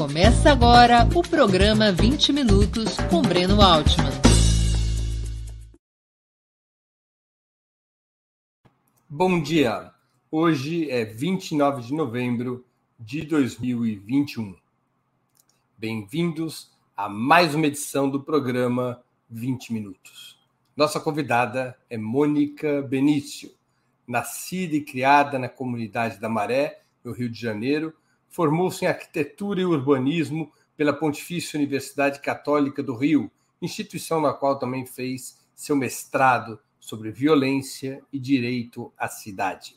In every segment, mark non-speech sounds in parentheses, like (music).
Começa agora o programa 20 Minutos com Breno Altman. Bom dia! Hoje é 29 de novembro de 2021. Bem-vindos a mais uma edição do programa 20 Minutos. Nossa convidada é Mônica Benício, nascida e criada na comunidade da Maré, no Rio de Janeiro, formou-se em arquitetura e urbanismo pela Pontifícia Universidade Católica do Rio, instituição na qual também fez seu mestrado sobre violência e direito à cidade.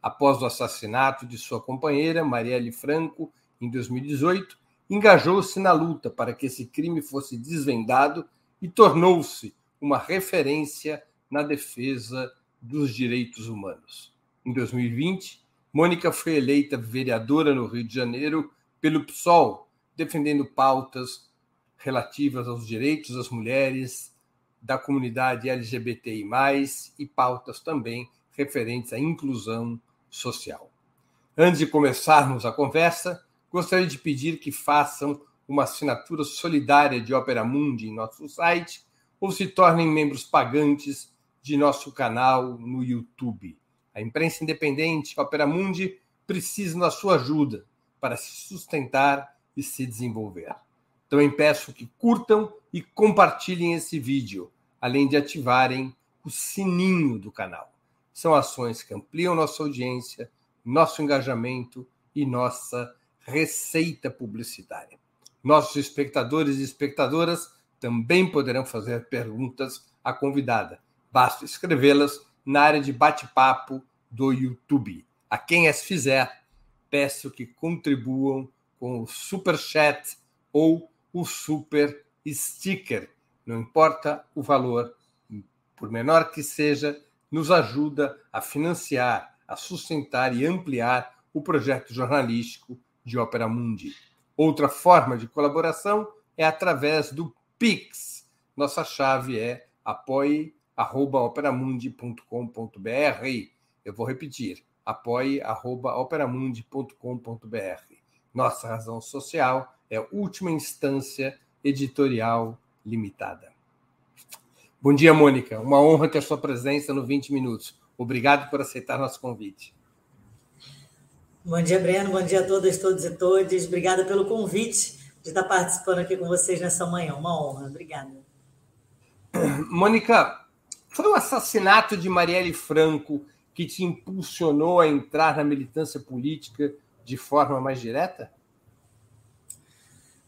Após o assassinato de sua companheira, Marielle Franco, em 2018, engajou-se na luta para que esse crime fosse desvendado e tornou-se uma referência na defesa dos direitos humanos. Em 2020, Mônica foi eleita vereadora no Rio de Janeiro pelo PSOL, defendendo pautas relativas aos direitos das mulheres, da comunidade LGBTI, e pautas também referentes à inclusão social. Antes de começarmos a conversa, gostaria de pedir que façam uma assinatura solidária de Opera Mundi em nosso site ou se tornem membros pagantes de nosso canal no YouTube. A imprensa independente, Opera Mundi, precisa da sua ajuda para se sustentar e se desenvolver. Também peço que curtam e compartilhem esse vídeo, além de ativarem o sininho do canal. São ações que ampliam nossa audiência, nosso engajamento e nossa receita publicitária. Nossos espectadores e espectadoras também poderão fazer perguntas à convidada. Basta escrevê-las na área de bate-papo do YouTube. A quem as fizer, peço que contribuam com o super chat ou o super sticker. Não importa o valor, por menor que seja, nos ajuda a financiar, a sustentar e ampliar o projeto jornalístico de Ópera Mundi. Outra forma de colaboração é através do Pix. Nossa chave é apoie operamundi.com.br. Eu vou repetir: apoie.operamundi.com.br. Nossa razão social é última instância editorial limitada. Bom dia, Mônica. Uma honra ter sua presença no 20 Minutos. Obrigado por aceitar nosso convite. Bom dia, Breno. Bom dia a todas, todos e todas. Obrigada pelo convite de estar participando aqui com vocês nessa manhã. Uma honra. Obrigada. Mônica, foi o assassinato de Marielle Franco que te impulsionou a entrar na militância política de forma mais direta?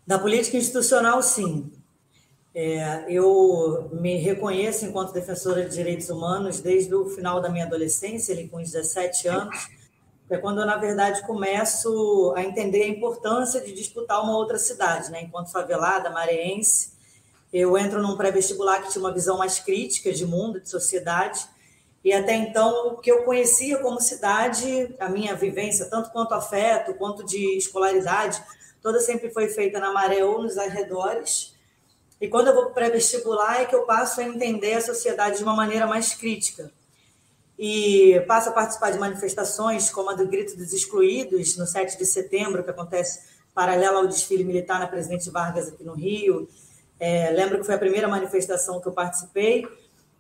Da política institucional, sim. É, eu me reconheço enquanto defensora de direitos humanos desde o final da minha adolescência, ali com 17 anos, é quando eu, na verdade, começo a entender a importância de disputar uma outra cidade, né? Enquanto favelada, mareense, eu entro num pré-vestibular que tinha uma visão mais crítica de mundo, de sociedade, e até então o que eu conhecia como cidade, a minha vivência, tanto quanto afeto, quanto de escolaridade, toda sempre foi feita na Maré ou nos arredores. E quando eu vou para pré-vestibular é que eu passo a entender a sociedade de uma maneira mais crítica. E passo a participar de manifestações como a do Grito dos Excluídos, no 7 de setembro, que acontece paralela ao desfile militar na Presidente Vargas aqui no Rio, é, lembro que foi a primeira manifestação que eu participei,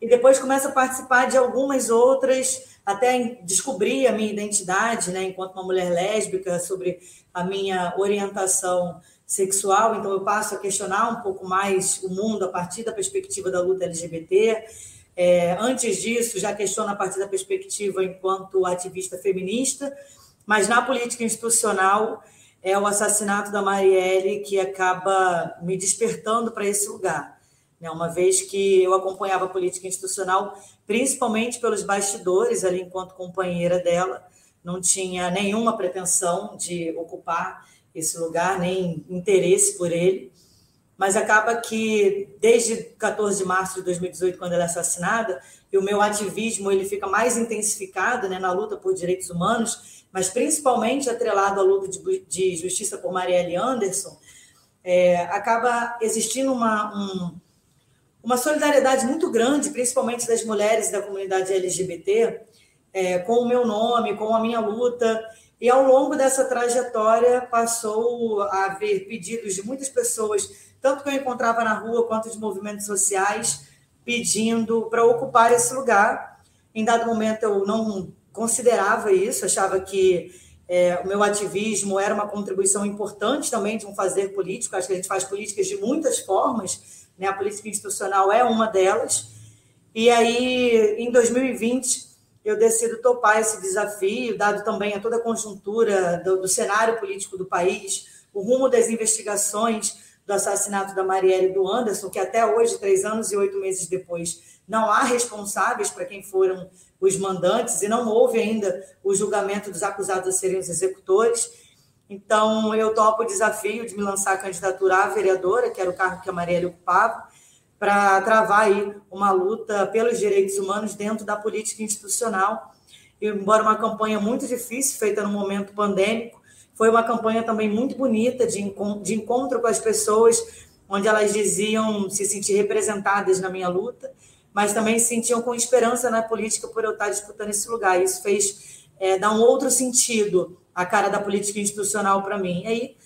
e depois começo a participar de algumas outras, até descobrir a minha identidade, né, enquanto uma mulher lésbica, sobre a minha orientação sexual. Então, eu passo a questionar um pouco mais o mundo a partir da perspectiva da luta LGBT. É, antes disso, já questiono a partir da perspectiva enquanto ativista feminista, mas na política institucional é o assassinato da Marielle que acaba me despertando para esse lugar. Né? Uma vez que eu acompanhava a política institucional, principalmente pelos bastidores, ali enquanto companheira dela, não tinha nenhuma pretensão de ocupar esse lugar, nem interesse por ele. Mas acaba que, desde 14 de março de 2018, quando ela é assassinada, e o meu ativismo ele fica mais intensificado né, na luta por direitos humanos, mas principalmente atrelado à luta de, de justiça por Marielle Anderson, é, acaba existindo uma, um, uma solidariedade muito grande, principalmente das mulheres da comunidade LGBT, é, com o meu nome, com a minha luta. E ao longo dessa trajetória passou a haver pedidos de muitas pessoas, tanto que eu encontrava na rua quanto de movimentos sociais, pedindo para ocupar esse lugar. Em dado momento eu não considerava isso, achava que é, o meu ativismo era uma contribuição importante também de um fazer político. Acho que a gente faz políticas de muitas formas, né? a política institucional é uma delas. E aí, em 2020, eu decido topar esse desafio, dado também a toda a conjuntura do, do cenário político do país, o rumo das investigações do assassinato da Marielle e do Anderson, que até hoje, três anos e oito meses depois, não há responsáveis para quem foram os mandantes e não houve ainda o julgamento dos acusados a serem os executores. Então, eu topo o desafio de me lançar a candidatura à vereadora, que era o cargo que a Marielle ocupava, para travar aí uma luta pelos direitos humanos dentro da política institucional. E, embora uma campanha muito difícil, feita no momento pandêmico, foi uma campanha também muito bonita de, de encontro com as pessoas, onde elas diziam se sentir representadas na minha luta mas também se sentiam com esperança na política por eu estar disputando esse lugar. Isso fez é, dar um outro sentido à cara da política institucional para mim. E aí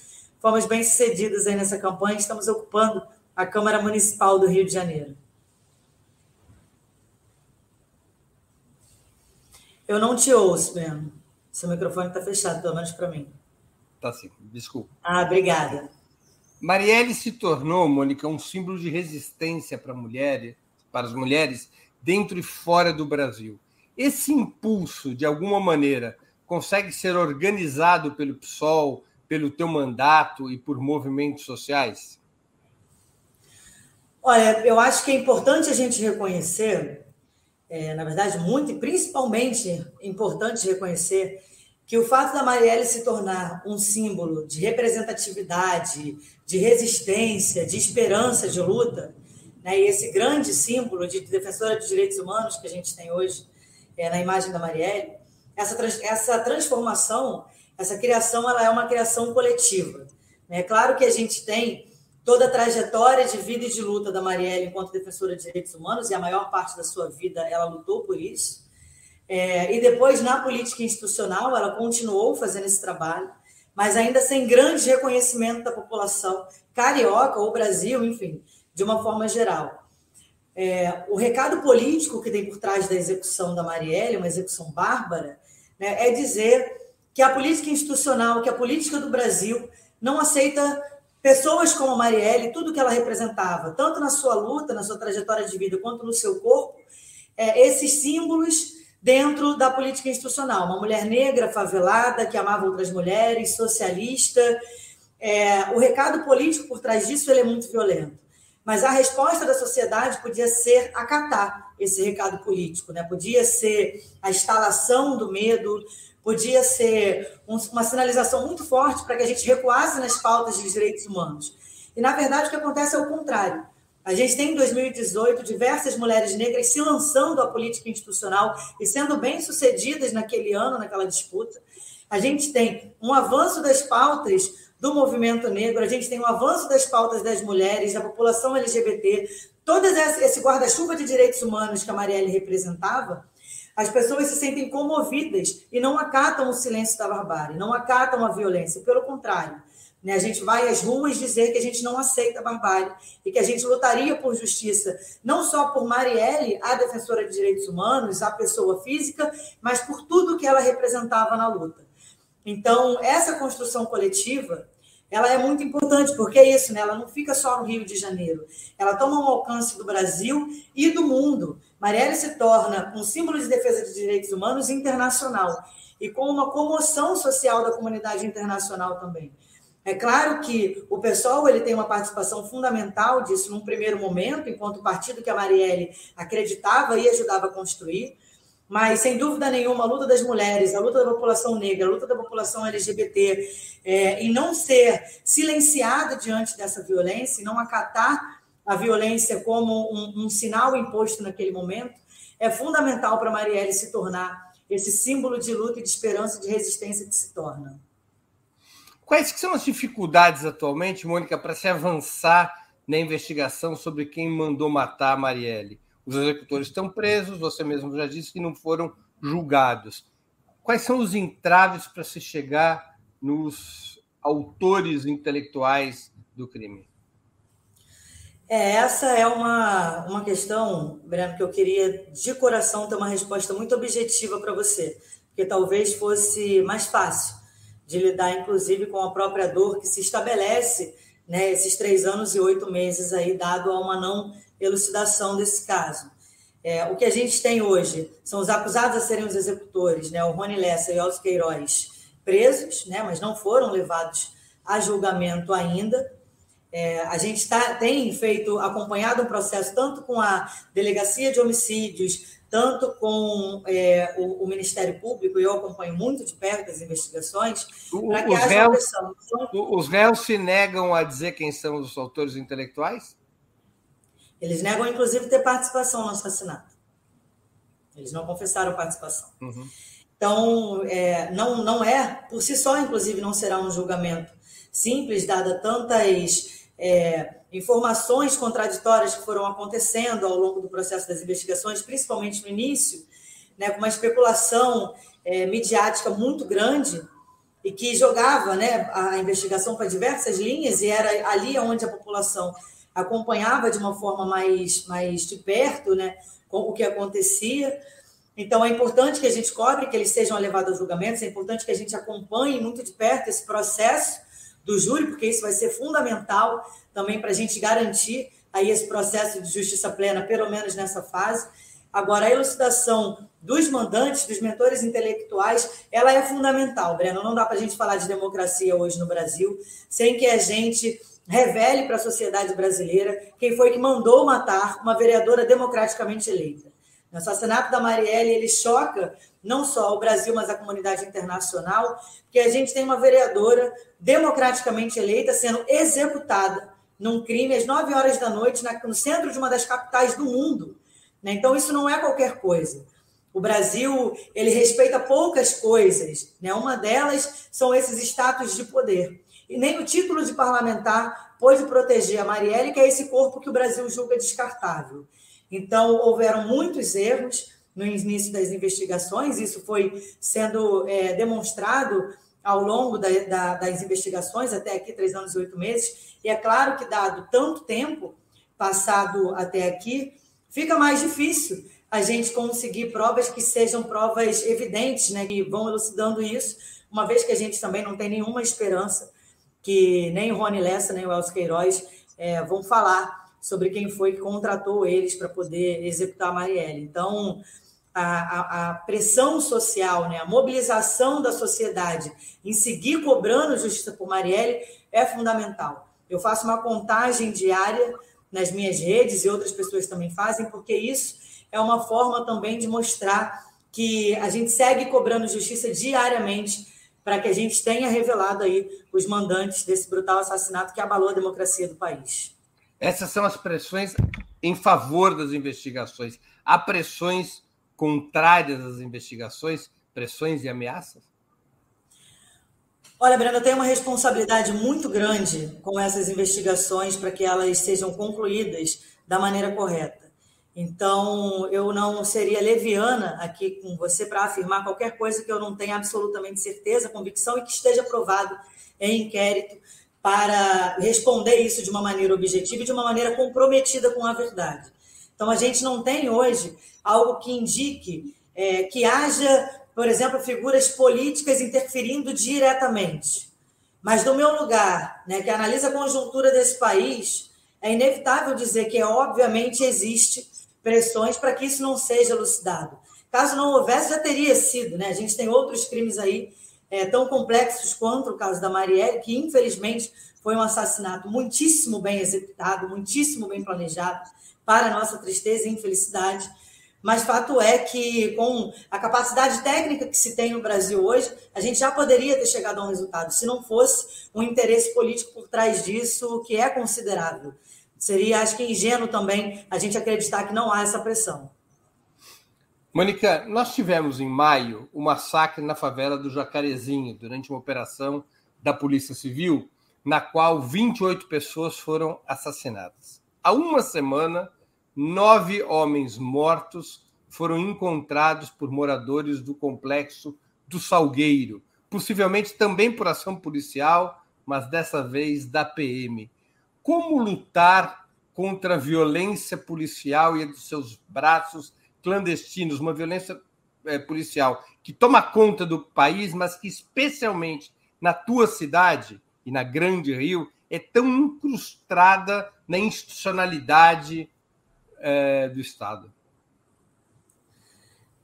fomos bem sucedidas aí nessa campanha, estamos ocupando a Câmara Municipal do Rio de Janeiro. Eu não te ouço, mesmo. Seu microfone está fechado, pelo menos para mim. Tá sim, desculpa. Ah, obrigada. Marielle se tornou, Mônica, um símbolo de resistência para mulheres para as mulheres dentro e fora do Brasil. Esse impulso, de alguma maneira, consegue ser organizado pelo PSOL, pelo teu mandato e por movimentos sociais? Olha, eu acho que é importante a gente reconhecer, é, na verdade, muito e principalmente importante reconhecer que o fato da Marielle se tornar um símbolo de representatividade, de resistência, de esperança, de luta, né? E esse grande símbolo de defensora de direitos humanos que a gente tem hoje é, na imagem da Marielle, essa, essa transformação, essa criação, ela é uma criação coletiva. É claro que a gente tem toda a trajetória de vida e de luta da Marielle enquanto defensora de direitos humanos, e a maior parte da sua vida ela lutou por isso. É, e depois, na política institucional, ela continuou fazendo esse trabalho, mas ainda sem grande reconhecimento da população carioca ou Brasil, enfim, de uma forma geral. É, o recado político que tem por trás da execução da Marielle, uma execução bárbara, né, é dizer que a política institucional, que a política do Brasil não aceita pessoas como a Marielle, tudo que ela representava, tanto na sua luta, na sua trajetória de vida, quanto no seu corpo, é, esses símbolos dentro da política institucional. Uma mulher negra, favelada, que amava outras mulheres, socialista. É, o recado político por trás disso ele é muito violento. Mas a resposta da sociedade podia ser acatar esse recado político, né? podia ser a instalação do medo, podia ser uma sinalização muito forte para que a gente recuasse nas pautas de direitos humanos. E, na verdade, o que acontece é o contrário. A gente tem, em 2018, diversas mulheres negras se lançando à política institucional e sendo bem-sucedidas naquele ano, naquela disputa. A gente tem um avanço das pautas do movimento negro, a gente tem um avanço das pautas das mulheres, da população LGBT, todo esse guarda-chuva de direitos humanos que a Marielle representava, as pessoas se sentem comovidas e não acatam o silêncio da barbárie, não acatam a violência, pelo contrário. Né? A gente vai às ruas dizer que a gente não aceita a barbárie e que a gente lutaria por justiça, não só por Marielle, a defensora de direitos humanos, a pessoa física, mas por tudo que ela representava na luta. Então, essa construção coletiva ela é muito importante, porque é isso, né? Ela não fica só no Rio de Janeiro. Ela toma um alcance do Brasil e do mundo. Marielle se torna um símbolo de defesa de direitos humanos internacional e com uma comoção social da comunidade internacional também. É claro que o pessoal ele tem uma participação fundamental disso num primeiro momento, enquanto partido que a Marielle acreditava e ajudava a construir, mas, sem dúvida nenhuma, a luta das mulheres, a luta da população negra, a luta da população LGBT, é, em não ser silenciada diante dessa violência, e não acatar a violência como um, um sinal imposto naquele momento, é fundamental para Marielle se tornar esse símbolo de luta e de esperança e de resistência que se torna. Quais são as dificuldades atualmente, Mônica, para se avançar na investigação sobre quem mandou matar a Marielle? Os executores estão presos, você mesmo já disse que não foram julgados. Quais são os entraves para se chegar nos autores intelectuais do crime? É, essa é uma, uma questão, Breno, que eu queria de coração ter uma resposta muito objetiva para você, porque talvez fosse mais fácil de lidar, inclusive, com a própria dor que se estabelece né, esses três anos e oito meses aí, dado a uma não elucidação desse caso. É, o que a gente tem hoje são os acusados a serem os executores, né, o Rony Lessa e o Elcio Queiroz, presos, né, mas não foram levados a julgamento ainda. É, a gente tá, tem feito, acompanhado um processo tanto com a Delegacia de Homicídios, tanto com é, o, o, Ministério Público, e eu acompanho muito de perto as investigações, para que os haja réus, pressão. Os réus se negam a dizer quem são os autores intelectuais? Eles negam, inclusive, ter participação no assassinato. Eles não confessaram participação. Uhum. Então, é, não, não é, por si só, inclusive, não será um julgamento simples, dada tantas é, informações contraditórias que foram acontecendo ao longo do processo das investigações, principalmente no início, né, com uma especulação é, midiática muito grande e que jogava né, a investigação para diversas linhas e era ali onde a população acompanhava de uma forma mais, mais de perto né, o que acontecia. Então, é importante que a gente cobre, que eles sejam levados a julgamentos, é importante que a gente acompanhe muito de perto esse processo do júri, porque isso vai ser fundamental também para a gente garantir aí esse processo de justiça plena, pelo menos nessa fase. Agora, a elucidação dos mandantes, dos mentores intelectuais, ela é fundamental, Breno. Não dá para a gente falar de democracia hoje no Brasil sem que a gente revele para a sociedade brasileira quem foi que mandou matar uma vereadora democraticamente eleita. O assassinato da Marielle ele choca não só o Brasil, mas a comunidade internacional, que a gente tem uma vereadora democraticamente eleita sendo executada num crime às 9 horas da noite no centro de uma das capitais do mundo. Né? Então, isso não é qualquer coisa. O Brasil ele respeita poucas coisas. Né? Uma delas são esses status de poder. E nem o título de parlamentar pôde proteger a Marielle, que é esse corpo que o Brasil julga descartável. Então, houveram muitos erros no início das investigações, isso foi sendo é, demonstrado ao longo da, da, das investigações, até aqui, três anos e oito meses, e é claro que, dado tanto tempo passado até aqui, fica mais difícil a gente conseguir provas que sejam provas evidentes, né, que vão elucidando isso, uma vez que a gente também não tem nenhuma esperança que nem o Rony Lessa, nem o Elcio Queiroz é, vão falar sobre quem foi que contratou eles para poder executar a Marielle. Então, a, a, a, pressão social, né, a mobilização da sociedade em seguir cobrando justiça por Marielle é fundamental. Eu faço uma contagem diária nas minhas redes e outras pessoas também fazem, porque isso é uma forma também de mostrar que a gente segue cobrando justiça diariamente para que a gente tenha revelado aí os mandantes desse brutal assassinato que abalou a democracia do país. Essas são as pressões em favor das investigações. Há pressões contrárias às investigações, pressões e ameaças? Olha, Brenda, tenho uma responsabilidade muito grande com essas investigações para que elas sejam concluídas da maneira correta. Então, eu não seria leviana aqui com você para afirmar qualquer coisa que eu não tenha absolutamente certeza, convicção e que esteja provado em inquérito para responder isso de uma maneira objetiva e de uma maneira comprometida com a verdade. Então, a gente não tem hoje algo que indique é, que haja, por exemplo, figuras políticas interferindo diretamente. Mas, do meu lugar, né, que analisa a conjuntura desse país, é inevitável dizer que, obviamente, existe pressões para que isso não seja elucidado. Caso não houvesse, já teria sido. Né? A gente tem outros crimes aí é, tão complexos quanto o caso da Marielle, que infelizmente foi um assassinato muitíssimo bem executado, muitíssimo bem planejado, para nossa tristeza e infelicidade. Mas fato é que, com a capacidade técnica que se tem no Brasil hoje, a gente já poderia ter chegado a um resultado, se não fosse um interesse político por trás disso, que é considerável. Seria, acho que, ingênuo também a gente acreditar que não há essa pressão. Mônica, nós tivemos em maio o um massacre na favela do Jacarezinho, durante uma operação da Polícia Civil, na qual 28 pessoas foram assassinadas. Há uma semana, nove homens mortos foram encontrados por moradores do complexo do Salgueiro, possivelmente também por ação policial, mas dessa vez da PM. Como lutar contra a violência policial e dos seus braços clandestinos, uma violência é, policial que toma conta do país, mas que especialmente na tua cidade e na Grande Rio é tão incrustada na institucionalidade é, do Estado.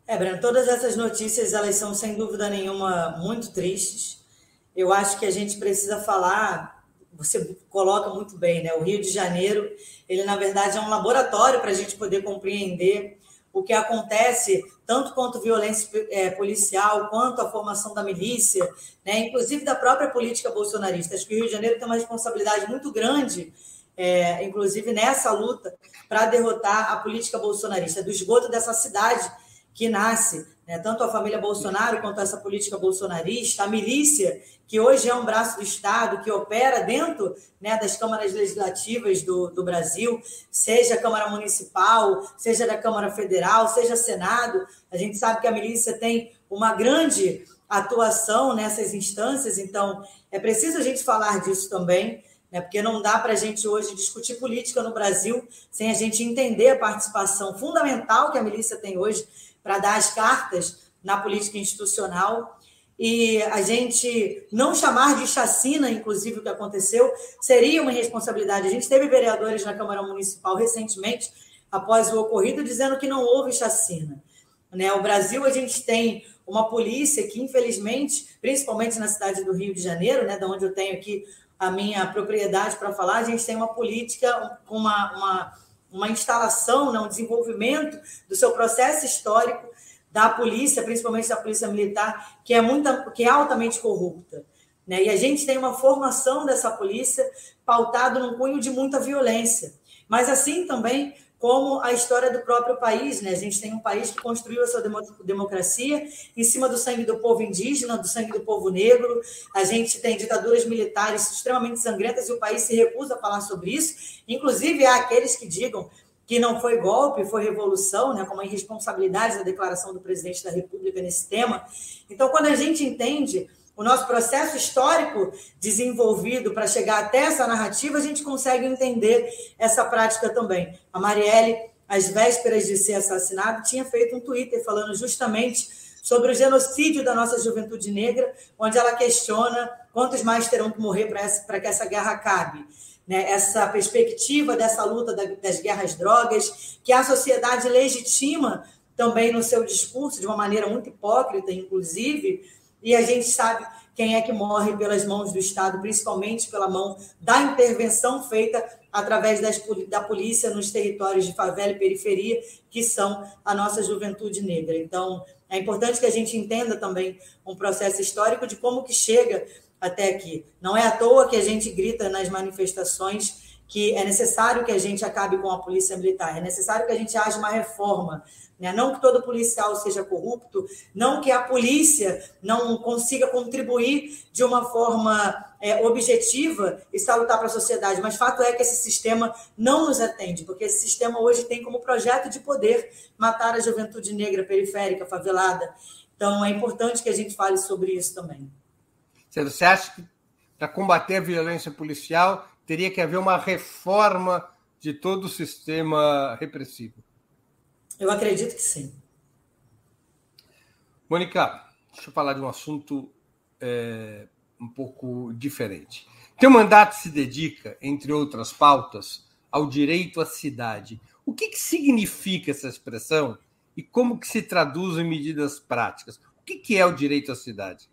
É, Breno, todas essas notícias elas são sem dúvida nenhuma muito tristes. Eu acho que a gente precisa falar. Você coloca muito bem, né? O Rio de Janeiro, ele na verdade é um laboratório para a gente poder compreender o que acontece tanto quanto violência é, policial, quanto a formação da milícia, né? inclusive da própria política bolsonarista. Acho que o Rio de Janeiro tem uma responsabilidade muito grande, é, inclusive nessa luta, para derrotar a política bolsonarista, do esgoto dessa cidade que nasce, né, tanto a família Bolsonaro quanto essa política bolsonarista, a milícia, que hoje é um braço do Estado, que opera dentro né, das câmaras legislativas do, do Brasil, seja a Câmara Municipal, seja da Câmara Federal, seja Senado. A gente sabe que a milícia tem uma grande atuação nessas instâncias, então é preciso a gente falar disso também né? porque não dá para a gente hoje discutir política no Brasil sem a gente entender a participação fundamental que a milícia tem hoje para dar as cartas na política institucional. E a gente não chamar de chacina, inclusive, o que aconteceu, seria uma irresponsabilidade. A gente teve vereadores na Câmara Municipal recentemente, após o ocorrido, dizendo que não houve chacina. Né? O Brasil, a gente tem uma polícia que, infelizmente, principalmente na cidade do Rio de Janeiro, né, da onde eu tenho aqui a minha propriedade para falar, a gente tem uma política, uma, uma uma instalação, né, um desenvolvimento do seu processo histórico da polícia, principalmente da polícia militar, que é, muita, que é altamente corrupta. Né? E a gente tem uma formação dessa polícia pautada num cunho de muita violência. Mas assim também como a história do próprio país. Né? A gente tem um país que construiu a sua democracia em cima do sangue do povo indígena, do sangue do povo negro. A gente tem ditaduras militares extremamente sangrentas e o país se recusa a falar sobre isso. Inclusive, há aqueles que digam que não foi golpe, foi revolução, né, como a irresponsabilidade da declaração do presidente da República nesse tema. Então, quando a gente entende o nosso processo histórico desenvolvido para chegar até essa narrativa, a gente consegue entender essa prática também. A Marielle, às vésperas de ser assassinada, tinha feito um Twitter falando justamente sobre o genocídio da nossa juventude negra, onde ela questiona quantos mais terão que morrer para que essa guerra acabe. Né? Essa perspectiva dessa luta das guerras drogas, que a sociedade legitima também no seu discurso, de uma maneira muito hipócrita, inclusive, e a gente sabe quem é que morre pelas mãos do Estado, principalmente pela mão da intervenção feita através das, da polícia nos territórios de favela e periferia, que são a nossa juventude negra. Então, é importante que a gente entenda também um processo histórico de como que chega até aqui. Não é à toa que a gente grita nas manifestações que é necessário que a gente acabe com a polícia militar, é necessário que a gente haja uma reforma né? Não que todo policial seja corrupto, não que a polícia não consiga contribuir de uma forma é, objetiva e salutar para a sociedade, mas fato é que esse sistema não nos atende, porque esse sistema hoje tem como projeto de poder matar a juventude negra periférica, favelada. Então é importante que a gente fale sobre isso também. Você acha que para combater a violência policial teria que haver uma reforma de todo o sistema repressivo? Eu acredito que sim. Mônica, deixa eu falar de um assunto é, um pouco diferente. Teu mandato se dedica, entre outras pautas, ao direito à cidade. O que, que significa essa expressão e como que se traduz em medidas práticas? O que, que é o direito à cidade?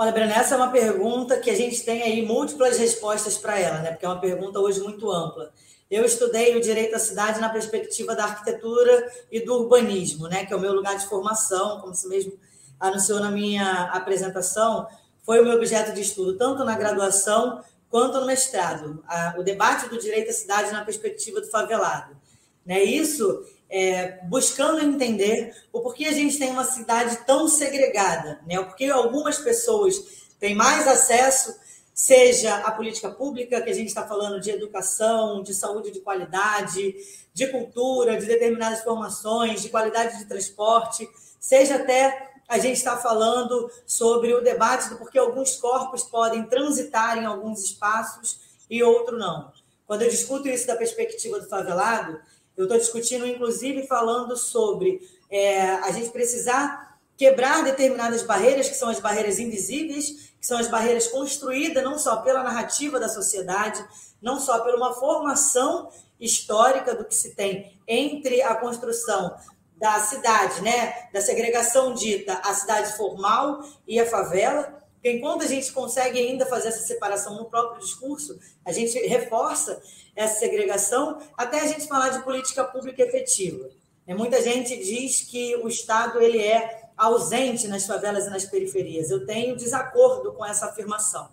Olha, Breno, essa é uma pergunta que a gente tem aí múltiplas respostas para ela, né? Porque é uma pergunta hoje muito ampla. Eu estudei o direito à cidade na perspectiva da arquitetura e do urbanismo, né, que é o meu lugar de formação, como você mesmo anunciou na minha apresentação, foi o meu objeto de estudo, tanto na graduação quanto no mestrado. o debate do direito à cidade na perspectiva do favelado. Né? Isso é, buscando entender o porquê a gente tem uma cidade tão segregada, né? o porquê algumas pessoas têm mais acesso seja a política pública, que a gente está falando de educação, de saúde de qualidade, de cultura, de determinadas formações, de qualidade de transporte, seja até a gente está falando sobre o debate do porquê alguns corpos podem transitar em alguns espaços e outro não. Quando eu discuto isso da perspectiva do favelado, eu estou discutindo, inclusive, falando sobre é, a gente precisar quebrar determinadas barreiras, que são as barreiras invisíveis, que são as barreiras construídas não só pela narrativa da sociedade, não só por uma formação histórica do que se tem entre a construção da cidade, né, da segregação dita a cidade formal e a favela, porque enquanto a gente consegue ainda fazer essa separação no próprio discurso, a gente reforça essa segregação até a gente falar de política pública efetiva. Muita gente diz que o Estado ele é ausente nas favelas e nas periferias. Eu tenho desacordo com essa afirmação.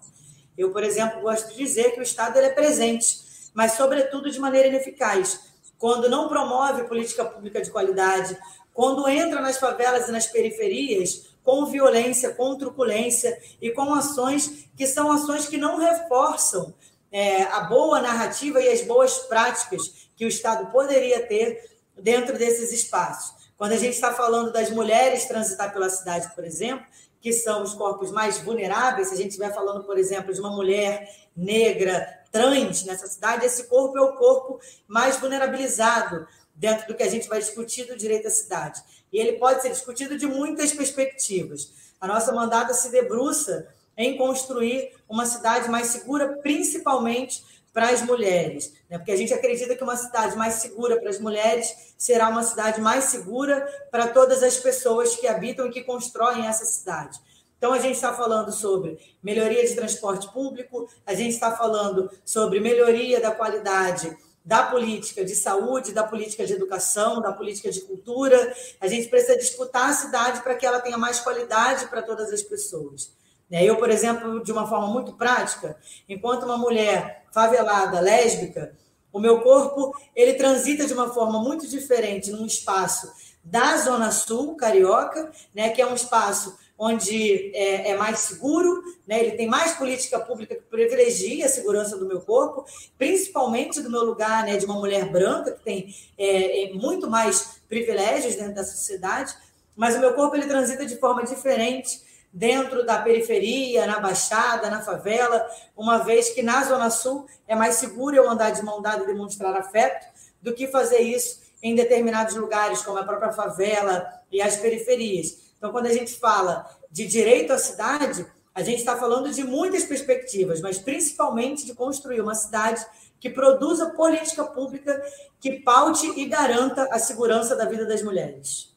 Eu, por exemplo, gosto de dizer que o Estado ele é presente, mas, sobretudo, de maneira ineficaz. Quando não promove política pública de qualidade, quando entra nas favelas e nas periferias com violência, com truculência e com ações que são ações que não reforçam é, a boa narrativa e as boas práticas que o Estado poderia ter dentro desses espaços. Quando a gente está falando das mulheres transitar pela cidade, por exemplo, que são os corpos mais vulneráveis, se a gente estiver falando, por exemplo, de uma mulher negra trans nessa cidade, esse corpo é o corpo mais vulnerabilizado dentro do que a gente vai discutir do direito à cidade. E ele pode ser discutido de muitas perspectivas. A nossa mandata se debruça em construir uma cidade mais segura, principalmente para as mulheres, né? porque a gente acredita que uma cidade mais segura para as mulheres será uma cidade mais segura para todas as pessoas que habitam e que constroem essa cidade. Então, a gente está falando sobre melhoria de transporte público, a gente está falando sobre melhoria da qualidade da política de saúde, da política de educação, da política de cultura. A gente precisa disputar a cidade para que ela tenha mais qualidade para todas as pessoas. Né? Eu, por exemplo, de uma forma muito prática, enquanto uma mulher favelada, lésbica, o meu corpo ele transita de uma forma muito diferente num espaço da Zona Sul carioca, né, que é um espaço onde é, é, mais seguro, né, ele tem mais política pública que privilegia a segurança do meu corpo, principalmente do meu lugar né, de uma mulher branca, que tem é, é muito mais privilégios dentro da sociedade, mas o meu corpo ele transita de forma diferente dentro da periferia, na Baixada, na favela, uma vez que na Zona Sul é mais seguro eu andar de mão dada e demonstrar afeto do que fazer isso em determinados lugares, como a própria favela e as periferias. Então, quando a gente fala de direito à cidade, a gente está falando de muitas perspectivas, mas principalmente de construir uma cidade que produza política pública que paute e garanta a segurança da vida das mulheres.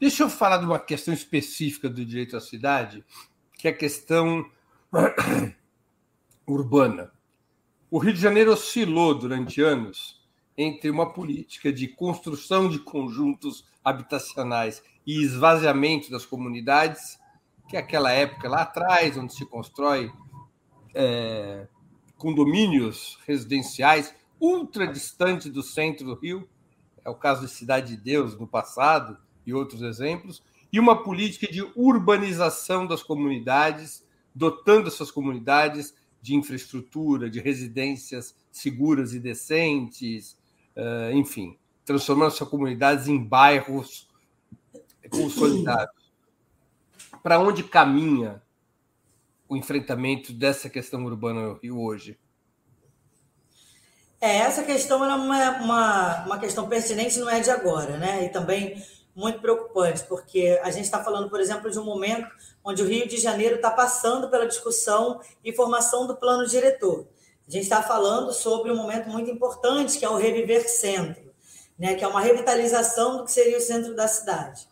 Deixa eu falar de uma questão específica do direito à cidade, que é a questão (clears throat) urbana. O Rio de Janeiro oscilou durante anos entre uma política de construção de conjuntos habitacionais e esvaziamento das comunidades, que é aquela época lá atrás, onde se constrói é, condomínios residenciais ultra distante do centro do Rio, é o caso de Cidade de Deus no passado, e outros exemplos, e uma política de urbanização das comunidades, dotando essas comunidades de infraestrutura, de residências seguras e decentes, eh, enfim, transformando essas comunidades em bairros consolidados. Para onde caminha o enfrentamento dessa questão urbana no Rio hoje? É, essa questão é uma, uma, uma questão pertinente, não é de agora, né? E também muito preocupante, porque a gente está falando, por exemplo, de um momento onde o Rio de Janeiro está passando pela discussão e formação do plano diretor. A gente está falando sobre um momento muito importante, que é o Reviver Centro, né, que é uma revitalização do que seria o centro da cidade.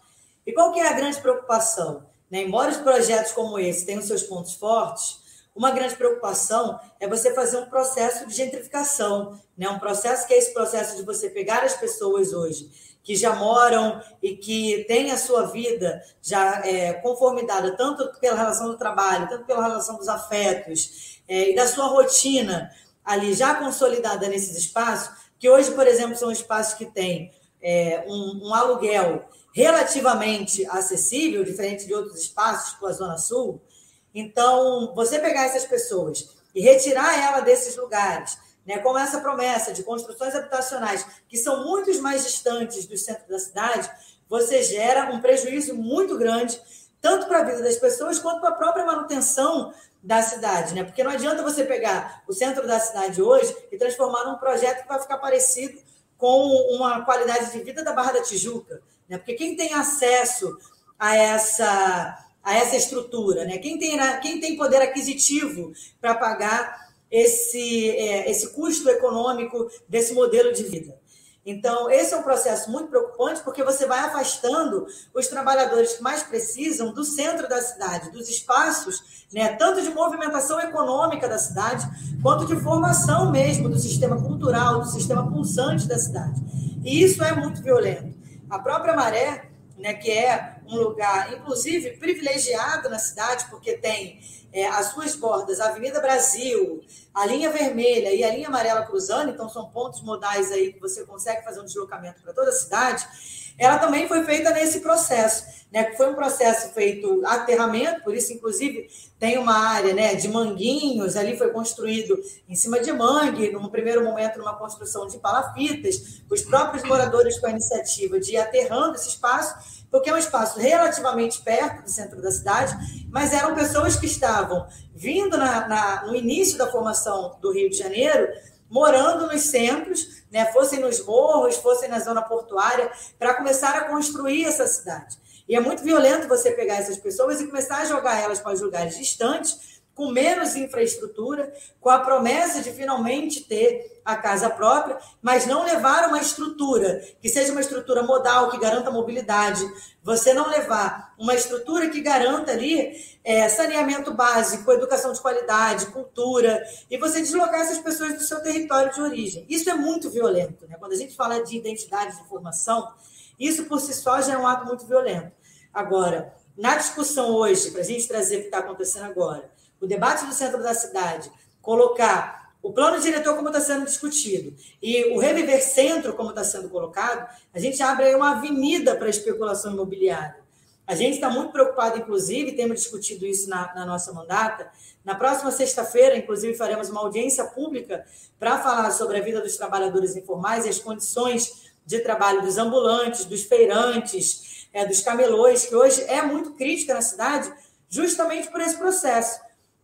E qual que é a grande preocupação? Né, embora os projetos como esse tenham seus pontos fortes, uma grande preocupação é você fazer um processo de gentrificação, né? um processo que é esse processo de você pegar as pessoas hoje que já moram e que têm a sua vida já é, conformidada, tanto pela relação do trabalho, tanto pela relação dos afetos é, e da sua rotina ali já consolidada nesses espaços, que hoje, por exemplo, são espaços que têm é, um, um, aluguel relativamente acessível, diferente de outros espaços, como a Zona Sul. Então, você pegar essas pessoas e retirar ela desses lugares, né, com essa promessa de construções habitacionais que são muito mais distantes do centro da cidade, você gera um prejuízo muito grande, tanto para a vida das pessoas quanto para a própria manutenção da cidade, né? Porque não adianta você pegar o centro da cidade hoje e transformar num projeto que vai ficar parecido com uma qualidade de vida da Barra da Tijuca, né? Porque quem tem acesso a essa a essa estrutura, né? Quem tem quem tem poder aquisitivo para pagar esse, é, esse custo econômico desse modelo de vida. Então, esse é um processo muito preocupante, porque você vai afastando os trabalhadores que mais precisam do centro da cidade, dos espaços, né, tanto de movimentação econômica da cidade, quanto de formação mesmo do sistema cultural, do sistema pulsante da cidade. E isso é muito violento. A própria Maré, né, que é um lugar, inclusive, privilegiado na cidade, porque tem é, as suas bordas, a Avenida Brasil, a linha vermelha e a linha amarela cruzando, então são pontos modais aí que você consegue fazer um deslocamento para toda a cidade, ela também foi feita nesse processo, né? Foi um processo feito aterramento, por isso, inclusive, tem uma área né, de manguinhos, ali foi construído em cima de mangue, num primeiro momento, numa construção de palafitas, os próprios moradores com a iniciativa de ir aterrando esse espaço, porque é um espaço relativamente perto do centro da cidade, mas eram pessoas que estavam vindo na, na, no início da formação do Rio de Janeiro, morando nos centros, né, fossem nos morros, fossem na zona portuária, para começar a construir essa cidade. E é muito violento você pegar essas pessoas e começar a jogar elas para os lugares distantes, com menos infraestrutura, com a promessa de finalmente ter a casa própria, mas não levar uma estrutura que seja uma estrutura modal, que garanta mobilidade, você não levar uma estrutura que garanta ali é, saneamento básico, educação de qualidade, cultura, e você deslocar essas pessoas do seu território de origem. Isso é muito violento. Né? Quando a gente fala de identidade de formação, isso por si só já é um ato muito violento. Agora, na discussão hoje, para a gente trazer o que está acontecendo agora, o debate do centro da cidade, colocar o plano diretor como está sendo discutido e o reviver centro como está sendo colocado, a gente abre aí uma avenida para a especulação imobiliária. A gente está muito preocupado, inclusive, temos discutido isso na, na nossa mandata. Na próxima sexta-feira, inclusive, faremos uma audiência pública para falar sobre a vida dos trabalhadores informais e as condições de trabalho dos ambulantes, dos feirantes, é, dos camelões, que hoje é muito crítica na cidade, justamente por esse processo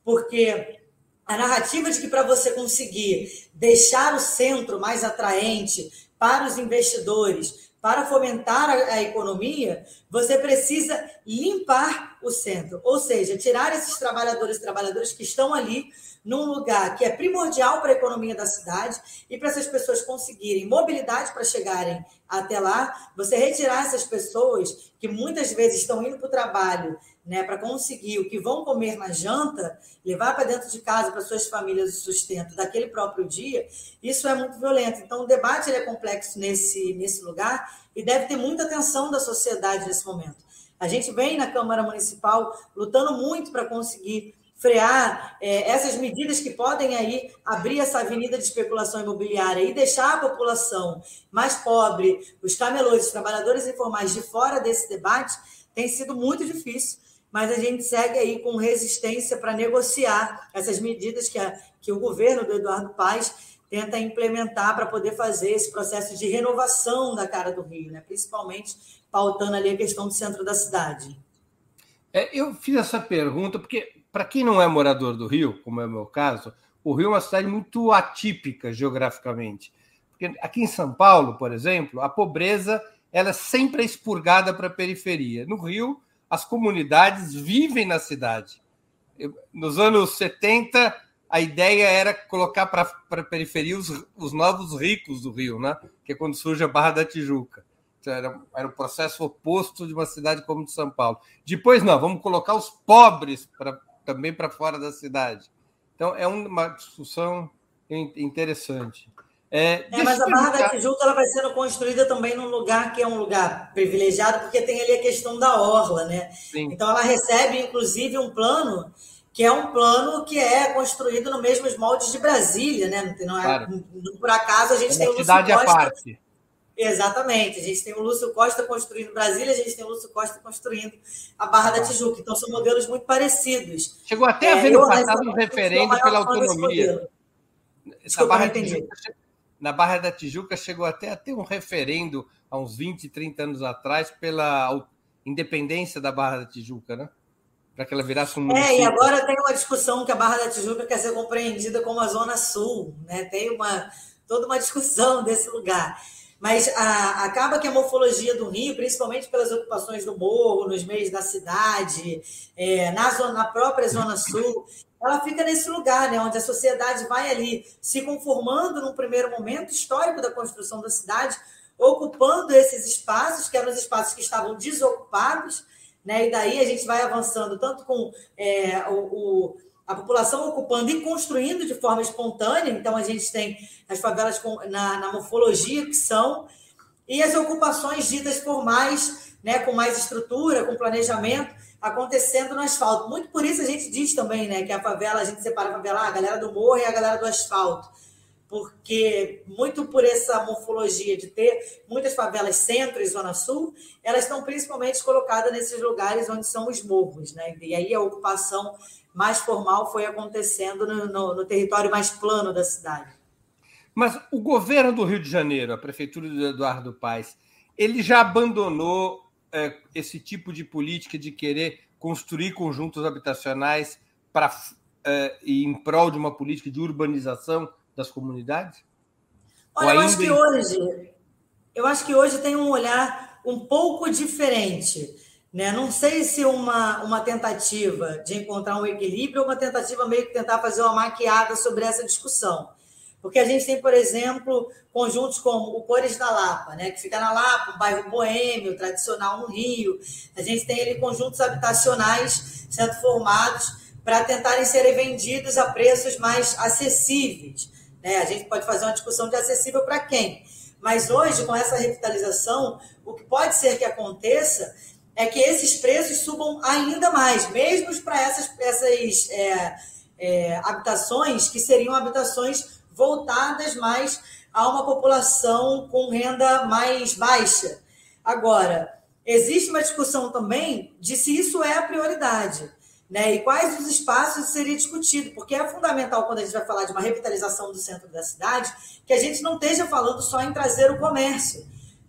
porque a narrativa de que para você conseguir deixar o centro mais atraente para os investidores, para fomentar a, economia, você precisa limpar o centro, ou seja, tirar esses trabalhadores e trabalhadoras que estão ali num lugar que é primordial para a economia da cidade e para essas pessoas conseguirem mobilidade para chegarem até lá, você retirar essas pessoas que muitas vezes estão indo para o trabalho né, para conseguir o que vão comer na janta, levar para dentro de casa para suas famílias o sustento daquele próprio dia, isso é muito violento. Então, o debate é complexo nesse, nesse lugar e deve ter muita atenção da sociedade nesse momento. A gente vem na Câmara Municipal lutando muito para conseguir frear é, essas medidas que podem aí abrir essa avenida de especulação imobiliária e deixar a população mais pobre, os camelôs, os trabalhadores informais de fora desse debate, tem sido muito difícil mas a gente segue aí com resistência para negociar essas medidas que, a, que o governo do Eduardo Paes tenta implementar para poder fazer esse processo de renovação da cara do Rio, né? principalmente pautando ali a questão do centro da cidade. É, eu fiz essa pergunta porque, para quem não é morador do Rio, como é o meu caso, o Rio é uma cidade muito atípica geograficamente. Porque aqui em São Paulo, por exemplo, a pobreza ela é sempre expurgada para a periferia. No Rio, as comunidades vivem na cidade. Nos anos 70, a ideia era colocar para a periferia os, os, novos ricos do Rio, né? que é quando surge a Barra da Tijuca. Então, era, era o processo oposto de uma cidade como de São Paulo. Depois, não, vamos colocar os pobres pra, também para fora da cidade. Então, é uma discussão interessante. É, é, mas a Barra da Tijuca ela vai sendo construída também num lugar que é um lugar privilegiado, porque tem ali a questão da orla, né? Sim. Então ela recebe, inclusive, um plano que é um plano que é construído no mesmos moldes de Brasília, né? Não, é, claro. não, por acaso a gente é tem o cidade à parte. Exatamente. A gente tem o Lúcio Costa construindo Brasília, a gente tem o Lúcio Costa construindo a Barra da Tijuca. Então, são modelos muito parecidos. Chegou até a ver é, no passado um referendo pela autonomia. Desculpa, Barra Tijuca, na Barra da Tijuca chegou até a ter um referendo há uns 20, 30 anos atrás pela independência da Barra da Tijuca, né? Para que ela virasse um município. É, e agora tem uma discussão que a Barra da Tijuca quer ser compreendida como a Zona Sul, né? Tem uma toda uma discussão desse lugar. Mas a, acaba que a morfologia do Rio, principalmente pelas ocupações do morro, nos meios da cidade, é, na, zona, na própria Zona Sul, ela fica nesse lugar, né, onde a sociedade vai ali se conformando num primeiro momento histórico da construção da cidade, ocupando esses espaços, que eram os espaços que estavam desocupados, né, e daí a gente vai avançando tanto com é, o, o a população ocupando e construindo de forma espontânea. Então, a gente tem as favelas com, na, na, morfologia que são, e as ocupações ditas formais, né, com mais estrutura, com planejamento, acontecendo no asfalto. Muito por isso a gente diz também né, que a favela, a gente separa a favela, a galera do morro e a galera do asfalto. Porque, muito por essa morfologia de ter muitas favelas centro e zona sul, elas estão principalmente colocadas nesses lugares onde são os morros. Né? E aí a ocupação mais formal foi acontecendo no, no, no território mais plano da cidade. Mas o governo do Rio de Janeiro, a prefeitura do Eduardo Paes, ele já abandonou é, esse tipo de política de querer construir conjuntos habitacionais para é, em prol de uma política de urbanização das comunidades? Olha, eu acho que hoje, eu acho que hoje tem um olhar um pouco diferente. Né? Não sei se uma, uma tentativa de encontrar um equilíbrio ou uma tentativa meio que tentar fazer uma maquiada sobre essa discussão. Porque a gente tem, por exemplo, conjuntos como o Cores da Lapa, né, que fica na Lapa, um bairro boêmio, tradicional no Rio. A gente tem ali conjuntos habitacionais sendo formados para tentarem serem vendidos a preços mais acessíveis. Né? A gente pode fazer uma discussão de acessível para quem. Mas hoje, com essa revitalização, o que pode ser que aconteça é que esses preços subam ainda mais, mesmo para essas, essas é, é, habitações que seriam habitações voltadas mais a uma população com renda mais baixa. Agora, existe uma discussão também de se isso é a prioridade. Né? E quais os espaços seria discutido, porque é fundamental quando a gente vai falar de uma revitalização do centro da cidade, que a gente não esteja falando só em trazer o comércio,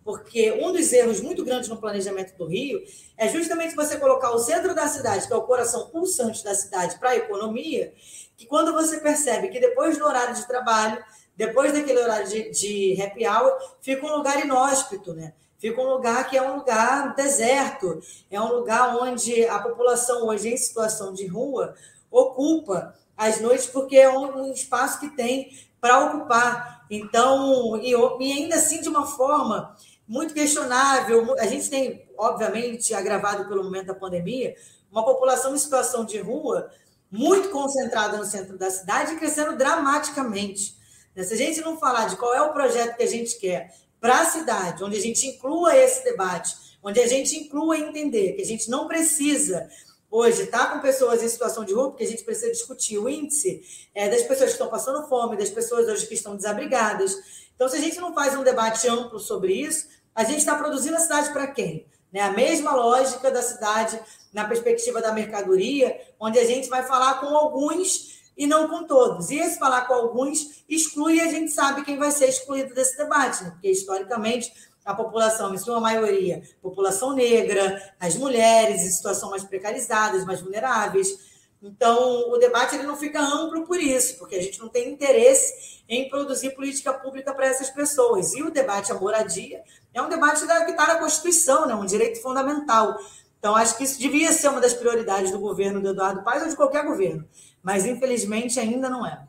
porque um dos erros muito grandes no planejamento do Rio é justamente você colocar o centro da cidade, que é o coração pulsante da cidade, para a economia, que quando você percebe que depois do horário de trabalho, depois daquele horário de, de happy hour, fica um lugar inóspito, né? Fica um lugar que é um lugar deserto, é um lugar onde a população hoje em situação de rua ocupa as noites porque é um, espaço que tem para ocupar. Então, e, e ainda assim de uma forma muito questionável. A gente tem, obviamente, agravado pelo momento da pandemia, uma população em situação de rua muito concentrada no centro da cidade e crescendo dramaticamente. Né, se a gente não falar de qual é o projeto que a gente quer para a cidade, onde a gente inclua esse debate, onde a gente inclua entender que a gente não precisa hoje estar tá com pessoas em situação de rua, porque a gente precisa discutir o índice é, das pessoas que estão passando fome, das pessoas hoje que estão desabrigadas. Então, se a gente não faz um debate amplo sobre isso, a gente está produzindo a cidade para quem? Né? A mesma lógica da cidade na perspectiva da mercadoria, onde a gente vai falar com alguns e não com todos. E esse falar com alguns exclui a gente sabe quem vai ser excluído desse debate, né? porque historicamente a população, em sua maioria, população negra, as mulheres em situação mais precarizadas, mais vulneráveis, então, o debate ele não fica amplo por isso, porque a gente não tem interesse em produzir política pública para essas pessoas. E o debate à moradia é um debate que está na Constituição, né? um direito fundamental. Então, acho que isso devia ser uma das prioridades do governo do Eduardo Paes ou de qualquer governo, mas infelizmente ainda não é.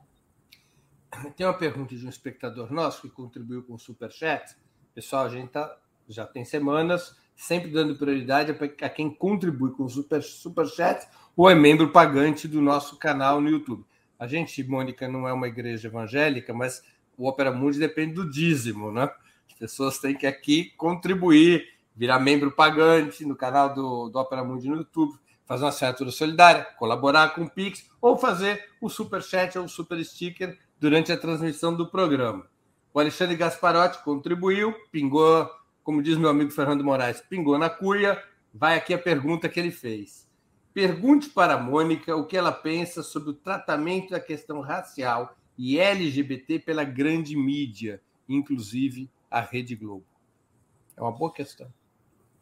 Tem uma pergunta de um espectador nosso que contribuiu com o Superchat. Pessoal, a gente tá, já tem semanas sempre dando prioridade a quem contribui com o super, Superchat ou é membro pagante do nosso canal no YouTube. A gente, Mônica, não é uma igreja evangélica, mas o Opera Mundi depende do dízimo, né? As pessoas têm que aqui contribuir, virar membro pagante no canal do, do Opera Mundi no YouTube, fazer uma assinatura solidária, colaborar com o Pix ou fazer o super chat ou o super sticker durante a transmissão do programa. O Alexandre Gasparotti contribuiu, pingou, como diz meu amigo Fernando Moraes, pingou na cuia. Vai aqui a pergunta que ele fez. Pergunte para a Mônica o que ela pensa sobre o tratamento da questão racial e LGBT pela grande mídia, inclusive a Rede Globo. É uma boa questão.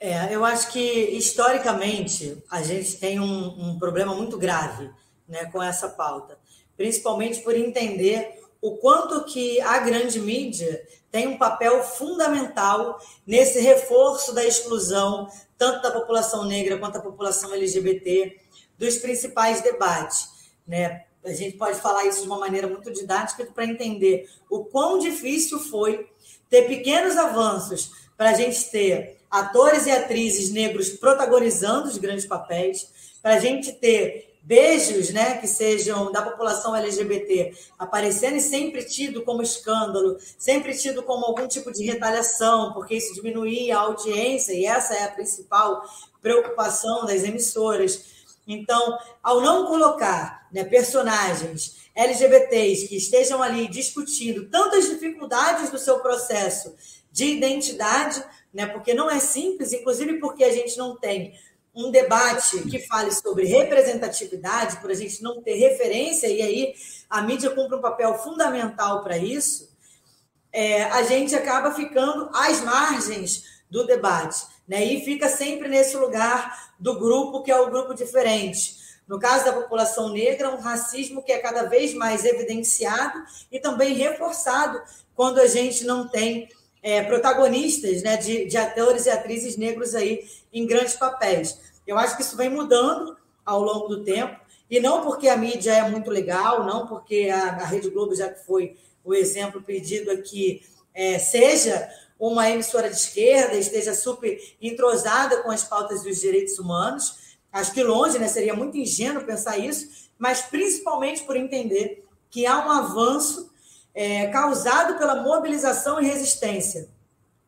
É, eu acho que historicamente a gente tem um, um problema muito grave né, com essa pauta, principalmente por entender o quanto que a grande mídia tem um papel fundamental nesse reforço da exclusão, tanto da população negra quanto da população LGBT, dos principais debates. Né? A gente pode falar isso de uma maneira muito didática para entender o quão difícil foi ter pequenos avanços para a gente ter atores e atrizes negros protagonizando os grandes papéis, para a gente ter beijos, né, que sejam da população LGBT aparecendo e sempre tido como escândalo, sempre tido como algum tipo de retaliação, porque isso diminuía a audiência e essa é a principal preocupação das emissoras. Então, ao não colocar né, personagens LGBTs que estejam ali discutindo tantas dificuldades do seu processo de identidade, né, porque não é simples, inclusive porque a gente não tem um debate que fale sobre representatividade, por a gente não ter referência, e aí a mídia cumpre um papel fundamental para isso, é, a gente acaba ficando às margens do debate, né? E fica sempre nesse lugar do grupo que é o grupo diferente. No caso da população negra, um racismo que é cada vez mais evidenciado e também reforçado quando a gente não tem é, protagonistas né, de, de atores e atrizes negros aí em grandes papéis. Eu acho que isso vem mudando ao longo do tempo, e não porque a mídia é muito legal, não porque a, a Rede Globo, já que foi o exemplo pedido aqui, é, seja uma emissora de esquerda, esteja super entrosada com as pautas dos direitos humanos. Acho que longe, né? Seria muito ingênuo pensar isso, mas principalmente por entender que há um avanço é, causado pela mobilização e resistência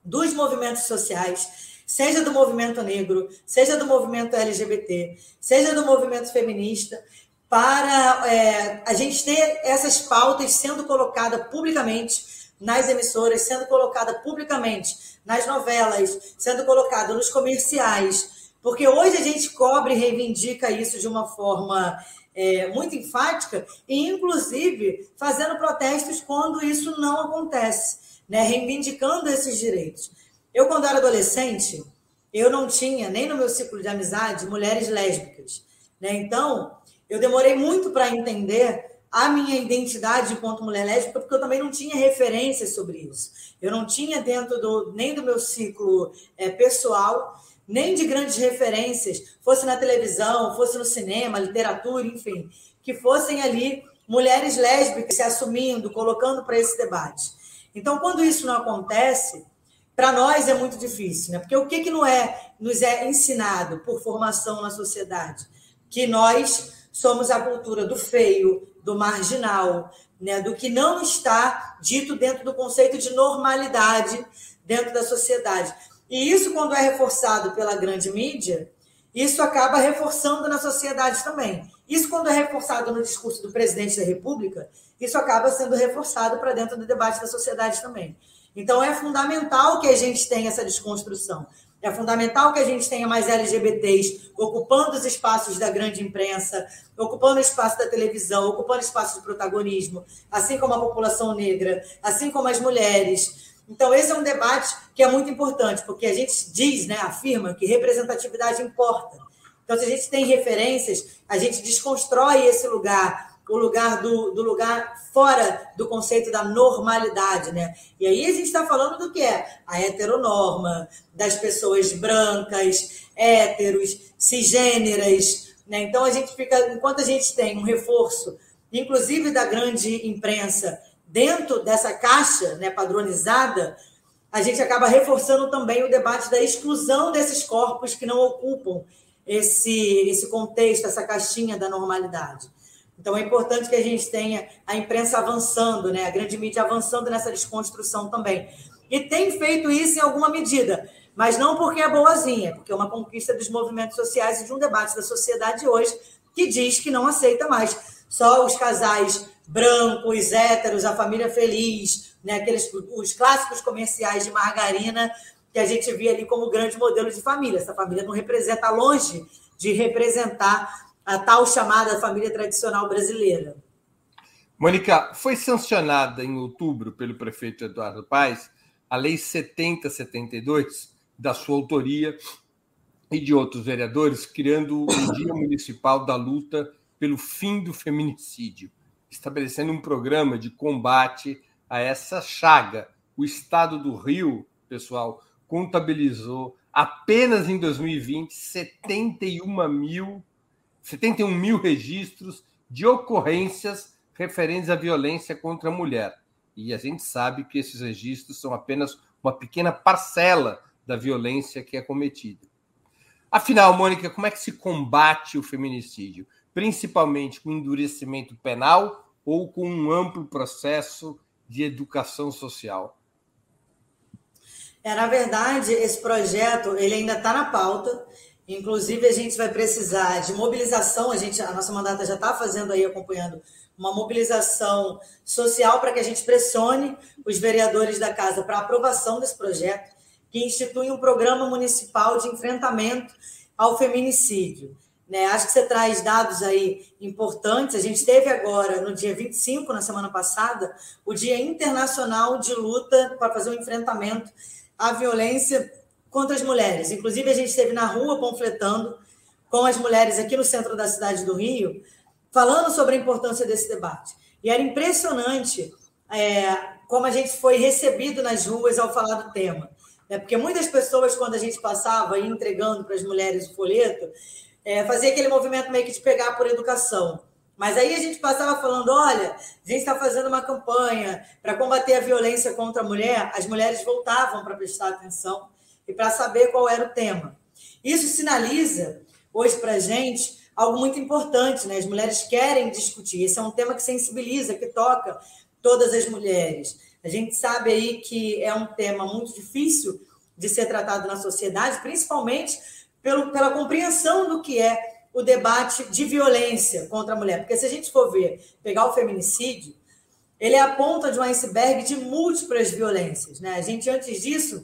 dos movimentos sociais, seja do movimento negro, seja do movimento LGBT, seja do movimento feminista, para é, a gente ter essas pautas sendo colocadas publicamente nas emissoras, sendo colocada publicamente nas novelas, sendo colocada nos comerciais, porque hoje a gente cobre e reivindica isso de uma forma é, muito enfática e, inclusive, fazendo protestos quando isso não acontece, né? reivindicando esses direitos. Eu, quando era adolescente, eu não tinha, nem no meu ciclo de amizade, mulheres lésbicas. Né? Então, eu demorei muito para entender a minha identidade enquanto mulher lésbica, porque eu também não tinha referências sobre isso. Eu não tinha dentro do, nem do meu ciclo é, pessoal, nem de grandes referências, fosse na televisão, fosse no cinema, literatura, enfim, que fossem ali mulheres lésbicas se assumindo, colocando para esse debate. Então, quando isso não acontece, para nós é muito difícil, né? Porque o que, que não é, nos é ensinado por formação na sociedade? Que nós somos a cultura do feio, do marginal, né? do que não está dito dentro do conceito de normalidade dentro da sociedade. E isso, quando é reforçado pela grande mídia, isso acaba reforçando na sociedade também. Isso, quando é reforçado no discurso do presidente da República, isso acaba sendo reforçado para dentro do debate da sociedade também. Então, é fundamental que a gente tenha essa desconstrução. É fundamental que a gente tenha mais LGBTs ocupando os espaços da grande imprensa, ocupando o espaço da televisão, ocupando espaço de protagonismo, assim como a população negra, assim como as mulheres. Então, esse é um debate que é muito importante, porque a gente diz, né, afirma que representatividade importa. Então, se a gente tem referências, a gente desconstrói esse lugar o lugar do, do lugar fora do conceito da normalidade, né? E aí a gente está falando do que é a heteronorma, das pessoas brancas, héteros, cisgêneras, né? Então a gente fica, enquanto a gente tem um reforço, inclusive da grande imprensa, dentro dessa caixa né, padronizada, a gente acaba reforçando também o debate da exclusão desses corpos que não ocupam esse, esse contexto, essa caixinha da normalidade. Então é importante que a gente tenha a imprensa avançando, né? a grande mídia avançando nessa desconstrução também. E tem feito isso em alguma medida, mas não porque é boazinha, porque é uma conquista dos movimentos sociais e de um debate da sociedade hoje que diz que não aceita mais só os casais brancos, héteros, a família feliz, né? Aqueles, os clássicos comerciais de margarina que a gente via ali como grande modelo de família. Essa família não representa longe de representar a tal chamada família tradicional brasileira. Mônica, foi sancionada em outubro pelo prefeito Eduardo Paes a Lei 7072, da sua autoria, e de outros vereadores, criando o Dia Municipal da Luta pelo Fim do Feminicídio, estabelecendo um programa de combate a essa chaga. O Estado do Rio, pessoal, contabilizou apenas em 2020 71 mil, 71 mil registros de ocorrências referentes à violência contra a mulher. E a gente sabe que esses registros são apenas uma pequena parcela da violência que é cometida. Afinal, Mônica, como é que se combate o feminicídio? Principalmente com endurecimento penal ou com um amplo processo de educação social? É, na verdade, esse projeto ele ainda está na pauta. Inclusive, a gente vai precisar de mobilização. A gente, a nossa mandata já está fazendo aí, acompanhando uma mobilização social para que a gente pressione os vereadores da casa para aprovação desse projeto que institui um programa municipal de enfrentamento ao feminicídio. Né? Acho que você traz dados aí importantes. A gente teve agora, no dia 25, na semana passada, o Dia Internacional de Luta para fazer o um enfrentamento à violência contra as mulheres. Inclusive, a gente esteve na rua panfletando com as mulheres aqui no centro da cidade do Rio, falando sobre a importância desse debate. E era impressionante é, como a gente foi recebido nas ruas ao falar do tema. É porque muitas pessoas, quando a gente passava e entregando para as mulheres o folheto, é, fazia aquele movimento meio que de pegar por educação. Mas aí a gente passava falando: olha, a gente está fazendo uma campanha para combater a violência contra a mulher. As mulheres voltavam para prestar atenção e para saber qual era o tema. Isso sinaliza, hoje, para a gente, algo muito importante, né? As mulheres querem discutir. Esse é um tema que sensibiliza, que toca todas as mulheres. A gente sabe aí que é um tema muito difícil de ser tratado na sociedade, principalmente pelo, pela compreensão do que é o debate de violência contra a mulher. Porque se a gente for ver, pegar o feminicídio, ele é a ponta de um iceberg de múltiplas violências. Né? A gente, antes disso,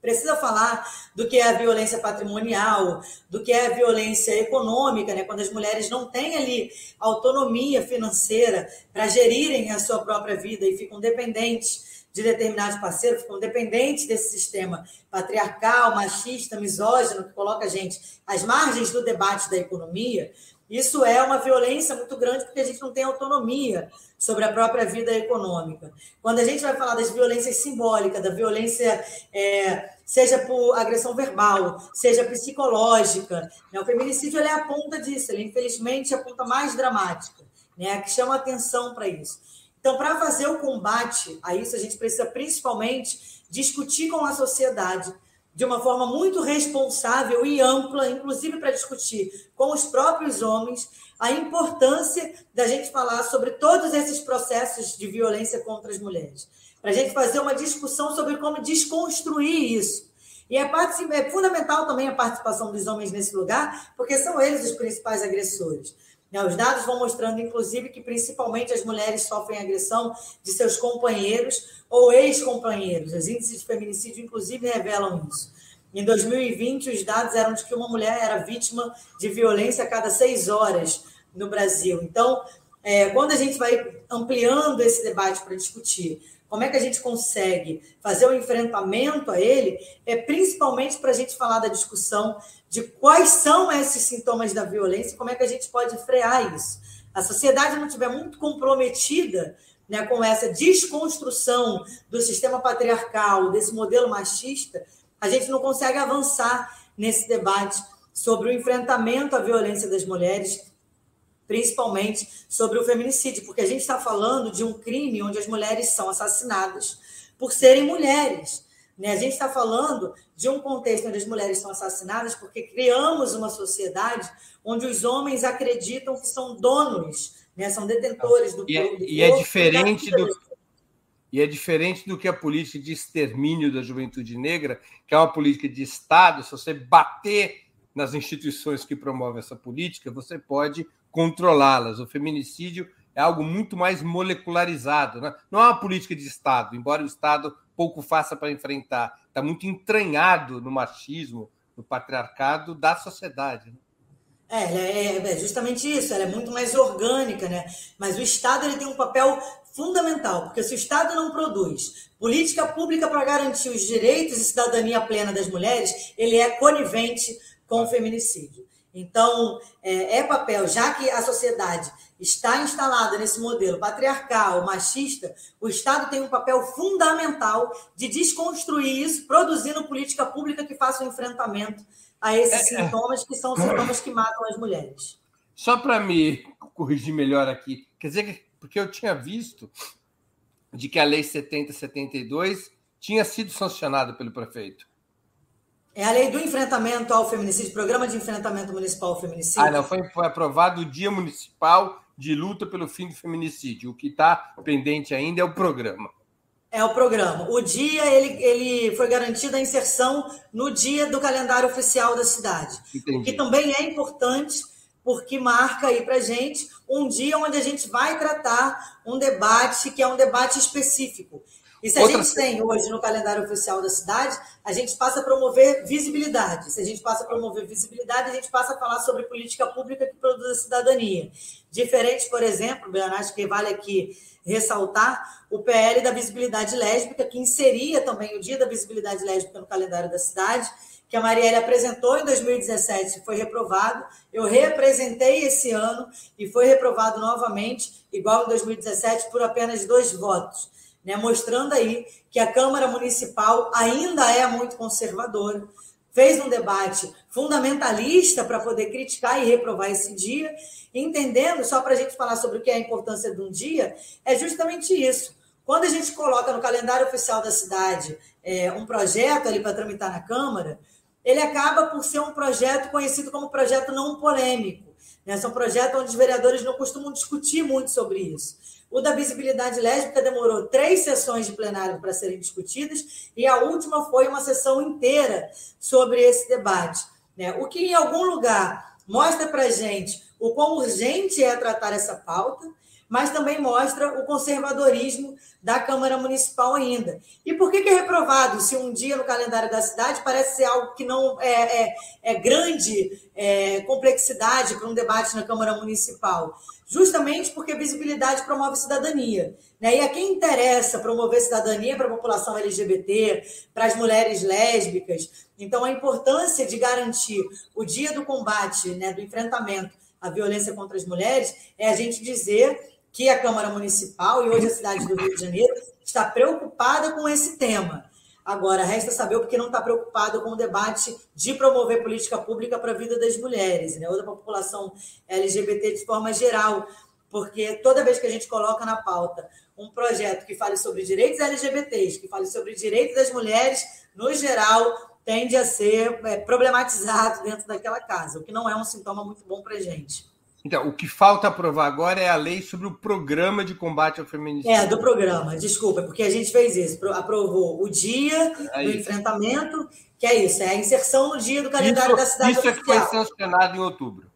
Precisa falar do que é a violência patrimonial, do que é a violência econômica, né? quando as mulheres não têm ali autonomia financeira para gerirem a sua própria vida e ficam dependentes de determinados parceiros, ficam dependentes desse sistema patriarcal, machista, misógino, que coloca a gente às margens do debate da economia. Isso é uma violência muito grande porque a gente não tem autonomia sobre a própria vida econômica. Quando a gente vai falar das violências simbólicas, da violência, é, seja por agressão verbal, seja psicológica, né? o feminicídio é a ponta disso, ele infelizmente é a ponta mais dramática, né? que chama atenção para isso. Então, para fazer o combate a isso, a gente precisa principalmente discutir com a sociedade de uma forma muito responsável e ampla, inclusive para discutir com os próprios homens a importância da gente falar sobre todos esses processos de violência contra as mulheres. Para a gente fazer uma discussão sobre como desconstruir isso. E é, é fundamental também a participação dos homens nesse lugar, porque são eles os principais agressores. Né, os dados vão mostrando, inclusive, que principalmente as mulheres sofrem agressão de seus companheiros ou ex-companheiros. Os índices de feminicídio, inclusive, revelam isso. Em 2020, os dados eram de que uma mulher era vítima de violência a cada seis horas no Brasil. Então, é, quando a gente vai ampliando esse debate para discutir como é que a gente consegue fazer o um enfrentamento a ele, é principalmente para a gente falar da discussão de quais são esses sintomas da violência e como é que a gente pode frear isso. A sociedade não estiver muito comprometida né, com essa desconstrução do sistema patriarcal, desse modelo machista, a gente não consegue avançar nesse debate sobre o enfrentamento à violência das mulheres, principalmente sobre o feminicídio, porque a gente está falando de um crime onde as mulheres são assassinadas por serem mulheres. Né? A gente está falando de um contexto onde as mulheres são assassinadas porque criamos uma sociedade onde os homens acreditam que são donos, né? são detentores do, e é, do E é diferente do, e é diferente do que a política de extermínio da juventude negra, que é uma política de Estado. Se você bater nas instituições que promovem essa política, você pode controlá-las. O feminicídio é algo muito mais molecularizado. Né? Não é uma política de Estado, embora o Estado pouco faça para enfrentar. Está muito entranhado no machismo, no patriarcado da sociedade. Né? É, é, é, justamente isso, ela é muito mais orgânica, né? Mas o Estado ele tem um papel fundamental, porque se o Estado não produz política pública para garantir os direitos e cidadania plena das mulheres, ele é conivente com o feminicídio. Então, é, é papel, já que a sociedade está instalada nesse modelo patriarcal, machista, o Estado tem um papel fundamental de desconstruir isso, produzindo política pública que faça o um enfrentamento a esses é, é. sintomas, que são os sintomas que matam as mulheres. Só para me corrigir melhor aqui, quer dizer que, porque eu tinha visto de que a Lei 7072 tinha sido sancionada pelo prefeito. É a lei do enfrentamento ao feminicídio, programa de enfrentamento municipal ao feminicídio. Ah, não, foi, foi aprovado o Dia Municipal de Luta pelo Fim do Feminicídio. O que está pendente ainda é o programa. É o programa. O dia ele, ele foi garantido a inserção no dia do calendário oficial da cidade. Entendi. O que também é importante, porque marca aí para gente um dia onde a gente vai tratar um debate que é um debate específico. E se a Outra... gente tem hoje no calendário oficial da cidade, a gente passa a promover visibilidade. Se a gente passa a promover visibilidade, a gente passa a falar sobre política pública que produz a cidadania. Diferente, por exemplo, Bernardo, acho que vale aqui ressaltar o PL da visibilidade lésbica, que inseria também o Dia da Visibilidade Lésbica no calendário da cidade, que a Marielle apresentou em 2017 foi reprovado. Eu representei esse ano e foi reprovado novamente, igual em 2017, por apenas dois votos né, mostrando aí que a Câmara Municipal ainda é muito conservadora, fez um debate fundamentalista para poder criticar e reprovar esse dia, entendendo, só para a gente falar sobre o que é a importância de um dia, é justamente isso. Quando a gente coloca no calendário oficial da cidade é, um projeto ali para tramitar na Câmara, ele acaba por ser um projeto conhecido como projeto não polêmico. Né? São projetos onde os vereadores não costumam discutir muito sobre isso. O da visibilidade lésbica demorou três sessões de plenário para serem discutidas e a última foi uma sessão inteira sobre esse debate. Né? O que, em algum lugar, mostra para gente o quão urgente é tratar essa pauta, mas também mostra o conservadorismo da Câmara Municipal ainda. E por que, que é reprovado se um dia no calendário da cidade parece ser algo que não é, é, é grande é, complexidade para um debate na Câmara Municipal? Justamente porque visibilidade promove cidadania. Né? E a quem interessa promover cidadania para a população LGBT, para as mulheres lésbicas. Então, a importância de garantir o dia do combate, né, do enfrentamento à violência contra as mulheres, é a gente dizer que a Câmara Municipal e hoje a cidade do Rio de Janeiro está preocupada com esse tema. Agora, resta saber o que não está preocupado com o debate de promover política pública para a vida das mulheres, né? ou da população LGBT de forma geral, porque toda vez que a gente coloca na pauta um projeto que fale sobre direitos LGBTs, que fale sobre direitos das mulheres, no geral, tende a ser é, problematizado (laughs) dentro daquela casa, o que não é um sintoma muito bom para a gente. Então, o que falta aprovar agora é a lei sobre o programa de combate ao feminicídio. É, do programa, desculpa, porque a gente fez isso, aprovou o dia é do enfrentamento, que é isso, é a inserção no dia do calendário isso, da cidade isso oficial. Isso é que foi sancionado em outubro.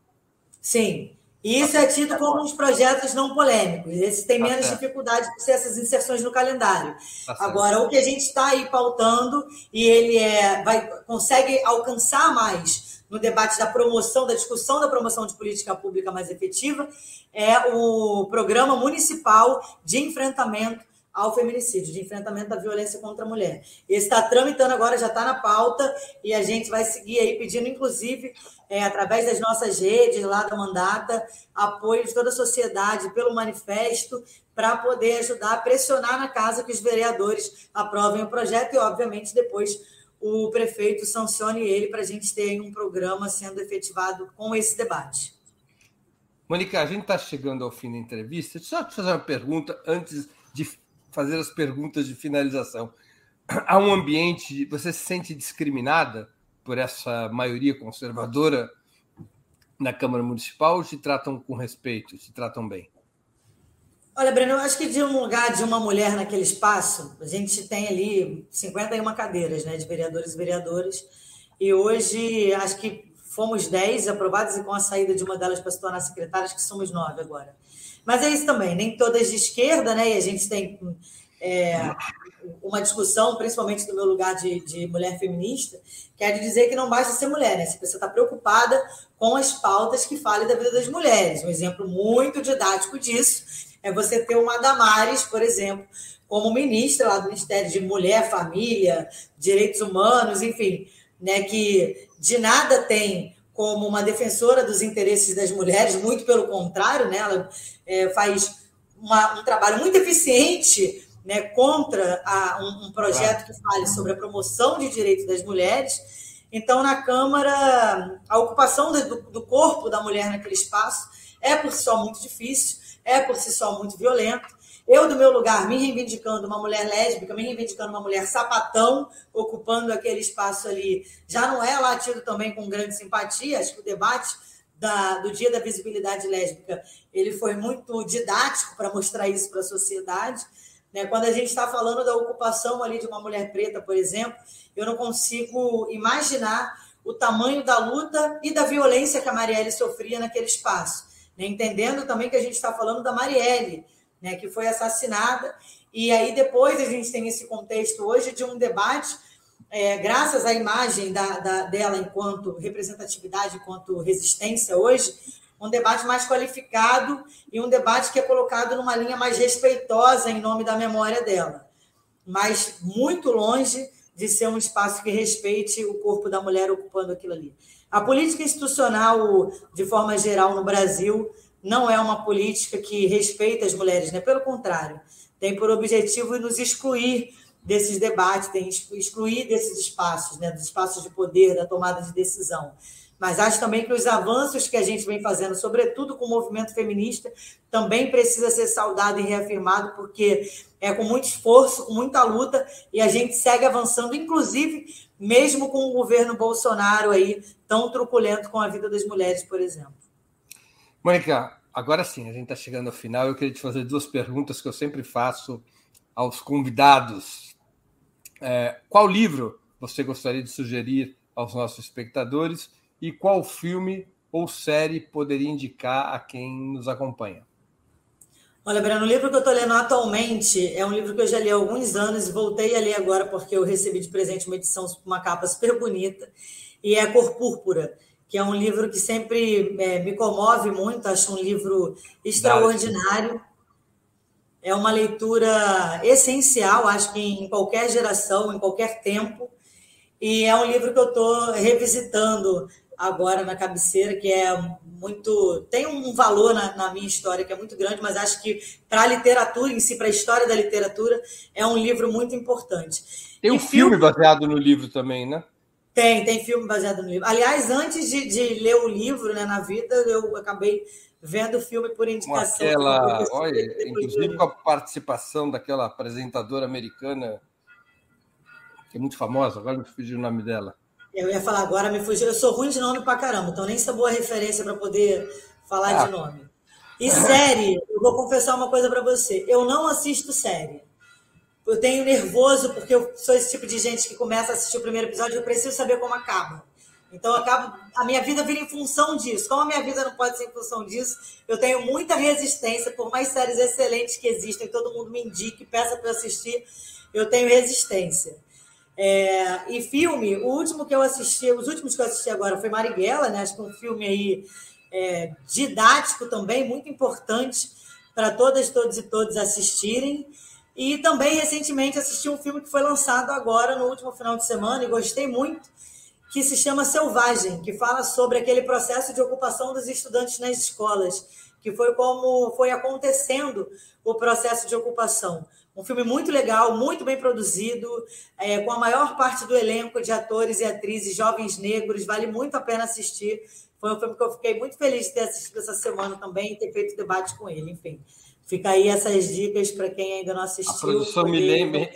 Sim, e isso é tido como uns projetos não polêmicos. Esses têm tá menos certo. dificuldade por ser essas inserções no calendário. Tá Agora, o que a gente está aí pautando, e ele é, vai, consegue alcançar mais no debate da promoção, da discussão da promoção de política pública mais efetiva, é o Programa Municipal de Enfrentamento ao Feminicídio, de enfrentamento à violência contra a mulher. Esse está tramitando agora, já está na pauta, e a gente vai seguir aí pedindo, inclusive, é, através das nossas redes lá da Mandata, apoio de toda a sociedade pelo manifesto, para poder ajudar a pressionar na casa que os vereadores aprovem o projeto e, obviamente, depois o prefeito sancione ele para a gente ter um programa sendo efetivado com esse debate. Mônica, a gente está chegando ao fim da entrevista. Deixa eu te fazer uma pergunta antes de fazer as perguntas de finalização. Há um ambiente, você se sente discriminada por essa maioria conservadora na Câmara Municipal ou te tratam com respeito, te tratam bem? Olha, Breno, eu acho que de um lugar de uma mulher naquele espaço, a gente tem ali 51 cadeiras né, de vereadores e vereadoras, e hoje acho que fomos 10 aprovadas e com a saída de uma delas para se tornar secretária, acho que somos nove agora. Mas é isso também, nem todas de esquerda, né? E a gente tem é, uma discussão, principalmente do meu lugar de, de mulher feminista, quer dizer que não basta ser mulher, né? Se você está preocupada com as pautas que falem da vida das mulheres. Um exemplo muito didático disso é você ter uma Damares, por exemplo, como ministra lá do Ministério de Mulher, Família, Direitos Humanos, enfim, né, que de nada tem como uma defensora dos interesses das mulheres, muito pelo contrário, né, ela é, faz uma, um trabalho muito eficiente né, contra a, um, um, projeto que fale sobre a promoção de direitos das mulheres. Então, na Câmara, a ocupação do, do corpo da mulher naquele espaço é por si só muito difícil, é por si só muito violento. Eu, do meu lugar, me reivindicando uma mulher lésbica, me reivindicando uma mulher sapatão, ocupando aquele espaço ali, já não é latido também com grande simpatia. Acho que o debate da, do Dia da Visibilidade Lésbica ele foi muito didático para mostrar isso para a sociedade. Né? Quando a gente está falando da ocupação ali de uma mulher preta, por exemplo, eu não consigo imaginar o tamanho da luta e da violência que a Marielle sofria naquele espaço. Entendendo também que a gente está falando da Marielle, né? que foi assassinada, e aí depois a gente tem esse contexto hoje de um debate, é, graças à imagem da, da, dela enquanto representatividade, enquanto resistência hoje, um debate mais qualificado e um debate que é colocado numa linha mais respeitosa em nome da memória dela, mas muito longe de ser um espaço que respeite o corpo da mulher ocupando aquilo ali. A política institucional, de forma geral, no Brasil, não é uma política que respeita as mulheres, né? pelo contrário, tem por objetivo nos excluir desses debates, tem excluir desses espaços, né? dos espaços de poder, da tomada de decisão mas acho também que os avanços que a gente vem fazendo, sobretudo com o movimento feminista, também precisa ser saudado e reafirmado, porque é com muito esforço, com muita luta, e a gente segue avançando, inclusive mesmo com o governo Bolsonaro aí tão truculento com a vida das mulheres, por exemplo. Mônica, agora sim, a gente está chegando ao final. Eu queria te fazer duas perguntas que eu sempre faço aos convidados. É, qual livro você gostaria de sugerir aos nossos espectadores? e qual filme ou série poderia indicar a quem nos acompanha? Olha, Breno, o livro que eu estou lendo atualmente é um livro que eu já li há alguns anos e voltei a ler agora porque eu recebi de presente uma edição uma capa super bonita, e é Cor Púrpura, que é um livro que sempre é, me comove muito, acho um livro extraordinário. É uma leitura essencial, acho que em qualquer geração, em qualquer tempo. E é um livro que eu estou revisitando agora na cabeceira, que é muito. tem um valor na, na minha história que é muito grande, mas acho que para a literatura em si, para a história da literatura, é um livro muito importante. Tem um filme, filme baseado no livro também, né? Tem, tem filme baseado no livro. Aliás, antes de, de ler o livro né, na vida, eu acabei vendo o filme por indicação. Aquela, olha, inclusive com a participação daquela apresentadora americana, que é muito famosa, agora me fugiu o nome dela. Eu ia falar agora, me fugiu. Eu sou ruim de nome pra caramba, então nem sou boa referência para poder falar ah. de nome. E série, eu vou confessar uma coisa para você. Eu não assisto série. Eu tenho nervoso porque eu sou esse tipo de gente que começa a assistir o primeiro episódio e eu preciso saber como acaba. Então, acabo, a minha vida vira em função disso. Como a minha vida não pode ser em função disso, eu tenho muita resistência, por mais séries excelentes que existem, todo mundo me indique, peça para assistir, eu tenho resistência. É, e filme, o último que eu assisti, os últimos que eu assisti agora foi Marighella, né? Acho que é um filme aí é, didático também, muito importante para todas, todos e todos assistirem. E também recentemente assisti um filme que foi lançado agora no último final de semana e gostei muito, que se chama Selvagem, que fala sobre aquele processo de ocupação dos estudantes nas escolas, que foi como foi acontecendo o processo de ocupação. Um filme muito legal, muito bem produzido, é, com a maior parte do elenco de atores e atrizes jovens negros, vale muito a pena assistir. Foi um filme que eu fiquei muito feliz de ter assistido essa semana também e ter feito debate com ele. Enfim, fica aí essas dicas para quem ainda não assistiu. A produção me lembra.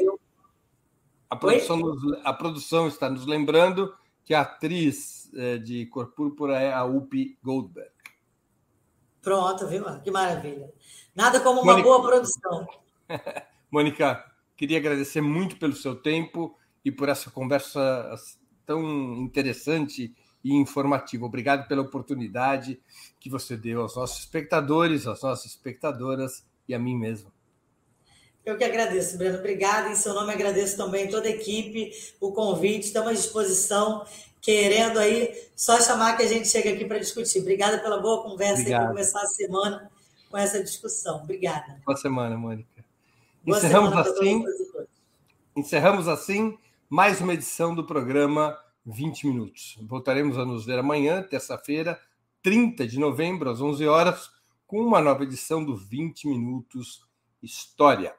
A produção, nos, a produção está nos lembrando que a atriz é, de Cor Púrpura é a Whoopi Goldberg. Pronto, viu? Que maravilha. Nada como uma boa produção. (laughs) Mônica, queria agradecer muito pelo seu tempo e por essa conversa tão interessante e informativo. Obrigado pela oportunidade que você deu aos nossos espectadores, às nossas espectadoras e a mim mesmo. Eu que agradeço, Breno. Obrigada. Em seu nome, agradeço também toda a equipe, o convite. Estamos à disposição, querendo aí só chamar que a gente chega aqui para discutir. Obrigada pela boa conversa e por começar a semana com essa discussão. Obrigada. Boa semana, Mônica. Encerramos assim. Encerramos assim mais uma edição do programa 20 minutos. Voltaremos a nos ver amanhã, terça-feira, 30 de novembro, às 11 horas, com uma nova edição do 20 minutos História.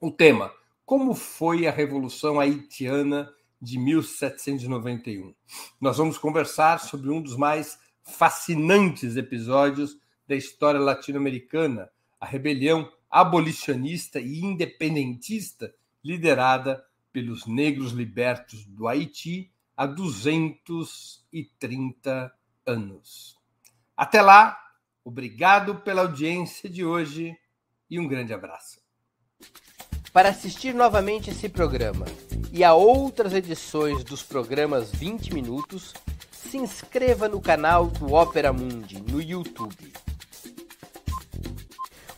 O tema: Como foi a Revolução Haitiana de 1791? Nós vamos conversar sobre um dos mais fascinantes episódios da história latino-americana, a rebelião abolicionista e independentista liderada pelos negros libertos do Haiti há 230 anos. Até lá, obrigado pela audiência de hoje e um grande abraço. Para assistir novamente esse programa e a outras edições dos programas 20 Minutos, se inscreva no canal do Opera Mundi no YouTube.